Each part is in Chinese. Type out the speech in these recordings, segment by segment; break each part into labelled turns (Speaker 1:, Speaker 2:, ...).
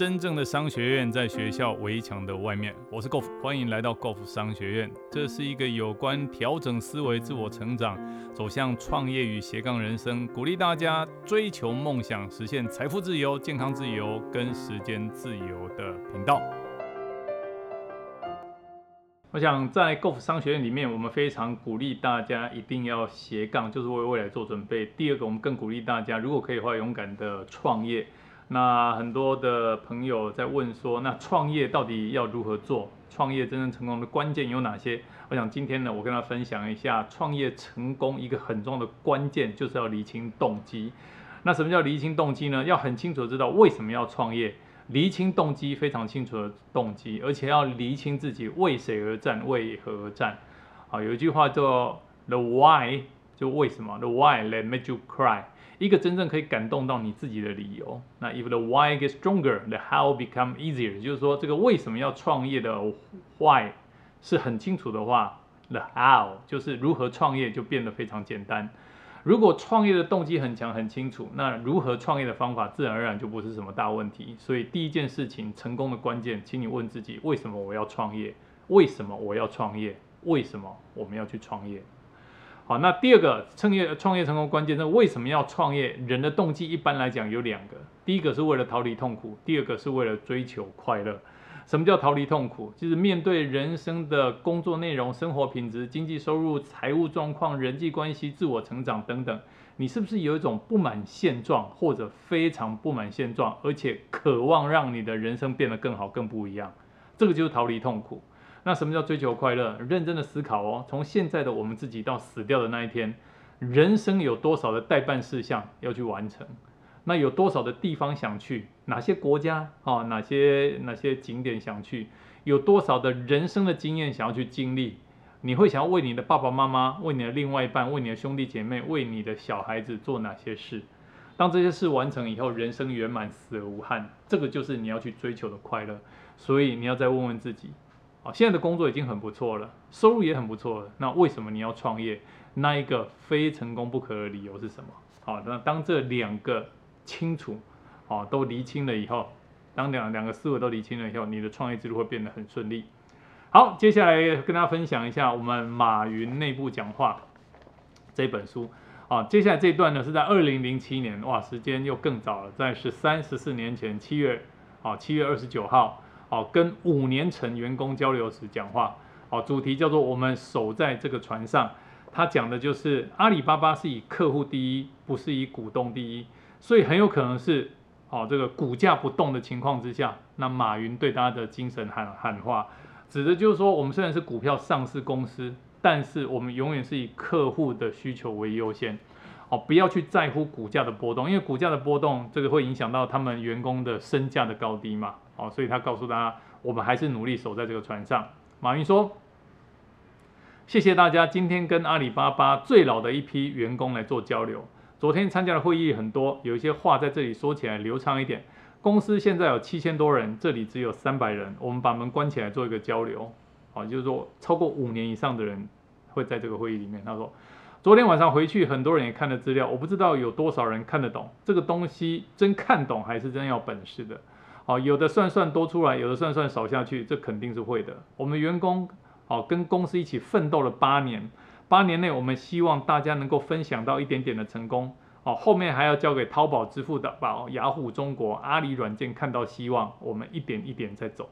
Speaker 1: 真正的商学院在学校围墙的外面。我是 Golf，欢迎来到 Golf 商学院。这是一个有关调整思维、自我成长、走向创业与斜杠人生，鼓励大家追求梦想、实现财富自由、健康自由跟时间自由的频道。我想在 Golf 商学院里面，我们非常鼓励大家一定要斜杠，就是为未来做准备。第二个，我们更鼓励大家，如果可以的话，勇敢的创业。那很多的朋友在问说，那创业到底要如何做？创业真正成功的关键有哪些？我想今天呢，我跟他分享一下创业成功一个很重要的关键，就是要厘清动机。那什么叫厘清动机呢？要很清楚知道为什么要创业，厘清动机非常清楚的动机，而且要厘清自己为谁而战，为何而战。啊，有一句话叫 The Why，就为什么 The Why that made you cry。一个真正可以感动到你自己的理由。那 if the why gets stronger, the how become easier。就是说，这个为什么要创业的 why 是很清楚的话，the how 就是如何创业就变得非常简单。如果创业的动机很强很清楚，那如何创业的方法自然而然就不是什么大问题。所以第一件事情，成功的关键，请你问自己：为什么我要创业？为什么我要创业？为什么我们要去创业？好，那第二个创业创业成功关键，那为什么要创业？人的动机一般来讲有两个，第一个是为了逃离痛苦，第二个是为了追求快乐。什么叫逃离痛苦？就是面对人生的工作内容、生活品质、经济收入、财务状况、人际关系、自我成长等等，你是不是有一种不满现状，或者非常不满现状，而且渴望让你的人生变得更好、更不一样？这个就是逃离痛苦。那什么叫追求快乐？认真的思考哦。从现在的我们自己到死掉的那一天，人生有多少的代办事项要去完成？那有多少的地方想去？哪些国家啊？哪些哪些景点想去？有多少的人生的经验想要去经历？你会想要为你的爸爸妈妈、为你的另外一半、为你的兄弟姐妹、为你的小孩子做哪些事？当这些事完成以后，人生圆满，死而无憾，这个就是你要去追求的快乐。所以你要再问问自己。好，现在的工作已经很不错了，收入也很不错了。那为什么你要创业？那一个非成功不可的理由是什么？好，那当这两个清楚，好，都厘清了以后，当两两个思维都厘清了以后，你的创业之路会变得很顺利。好，接下来跟大家分享一下我们马云内部讲话这本书。啊，接下来这一段呢是在二零零七年，哇，时间又更早了，在十三十四年前七月，啊，七月二十九号。好，跟五年成员工交流时讲话，好，主题叫做我们守在这个船上。他讲的就是阿里巴巴是以客户第一，不是以股东第一，所以很有可能是，好，这个股价不动的情况之下，那马云对大家的精神喊喊话，指的就是说，我们虽然是股票上市公司，但是我们永远是以客户的需求为优先，哦，不要去在乎股价的波动，因为股价的波动，这个会影响到他们员工的身价的高低嘛。哦，所以他告诉大家，我们还是努力守在这个船上。马云说：“谢谢大家，今天跟阿里巴巴最老的一批员工来做交流。昨天参加的会议很多，有一些话在这里说起来流畅一点。公司现在有七千多人，这里只有三百人，我们把门关起来做一个交流。好，就是说超过五年以上的人会在这个会议里面。他说，昨天晚上回去，很多人也看了资料，我不知道有多少人看得懂这个东西，真看懂还是真要本事的。”好，有的算算多出来，有的算算少下去，这肯定是会的。我们员工好跟公司一起奋斗了八年，八年内我们希望大家能够分享到一点点的成功。好，后面还要交给淘宝支付的宝、雅虎中国、阿里软件看到希望，我们一点一点在走。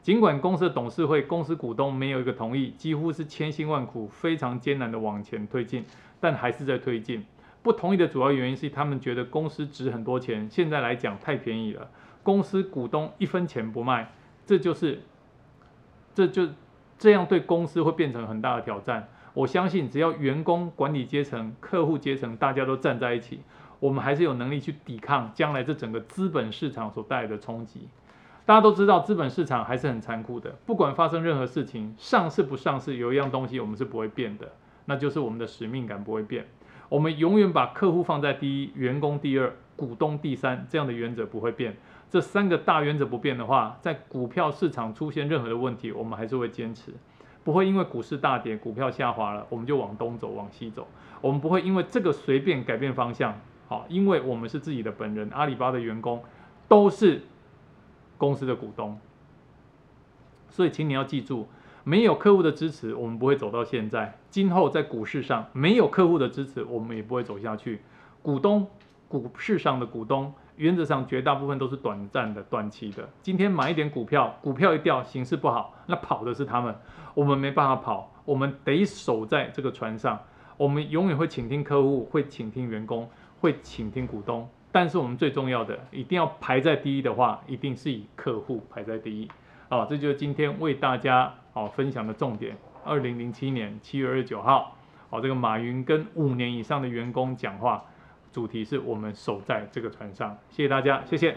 Speaker 1: 尽管公司的董事会、公司股东没有一个同意，几乎是千辛万苦、非常艰难的往前推进，但还是在推进。不同意的主要原因是他们觉得公司值很多钱，现在来讲太便宜了。公司股东一分钱不卖，这就是，这就这样对公司会变成很大的挑战。我相信，只要员工、管理阶层、客户阶层大家都站在一起，我们还是有能力去抵抗将来这整个资本市场所带来的冲击。大家都知道，资本市场还是很残酷的。不管发生任何事情，上市不上市，有一样东西我们是不会变的，那就是我们的使命感不会变。我们永远把客户放在第一，员工第二，股东第三，这样的原则不会变。这三个大原则不变的话，在股票市场出现任何的问题，我们还是会坚持，不会因为股市大跌、股票下滑了，我们就往东走、往西走。我们不会因为这个随便改变方向，好，因为我们是自己的本人，阿里巴巴的员工都是公司的股东。所以，请你要记住，没有客户的支持，我们不会走到现在。今后在股市上，没有客户的支持，我们也不会走下去。股东，股市上的股东，原则上绝大部分都是短暂的、短期的。今天买一点股票，股票一掉，形势不好，那跑的是他们，我们没办法跑，我们得守在这个船上。我们永远会倾听客户，会倾听员工，会倾听股东。但是我们最重要的，一定要排在第一的话，一定是以客户排在第一。好，这就是今天为大家好分享的重点。二零零七年七月二十九号，好，这个马云跟五年以上的员工讲话，主题是我们守在这个船上。谢谢大家，谢谢。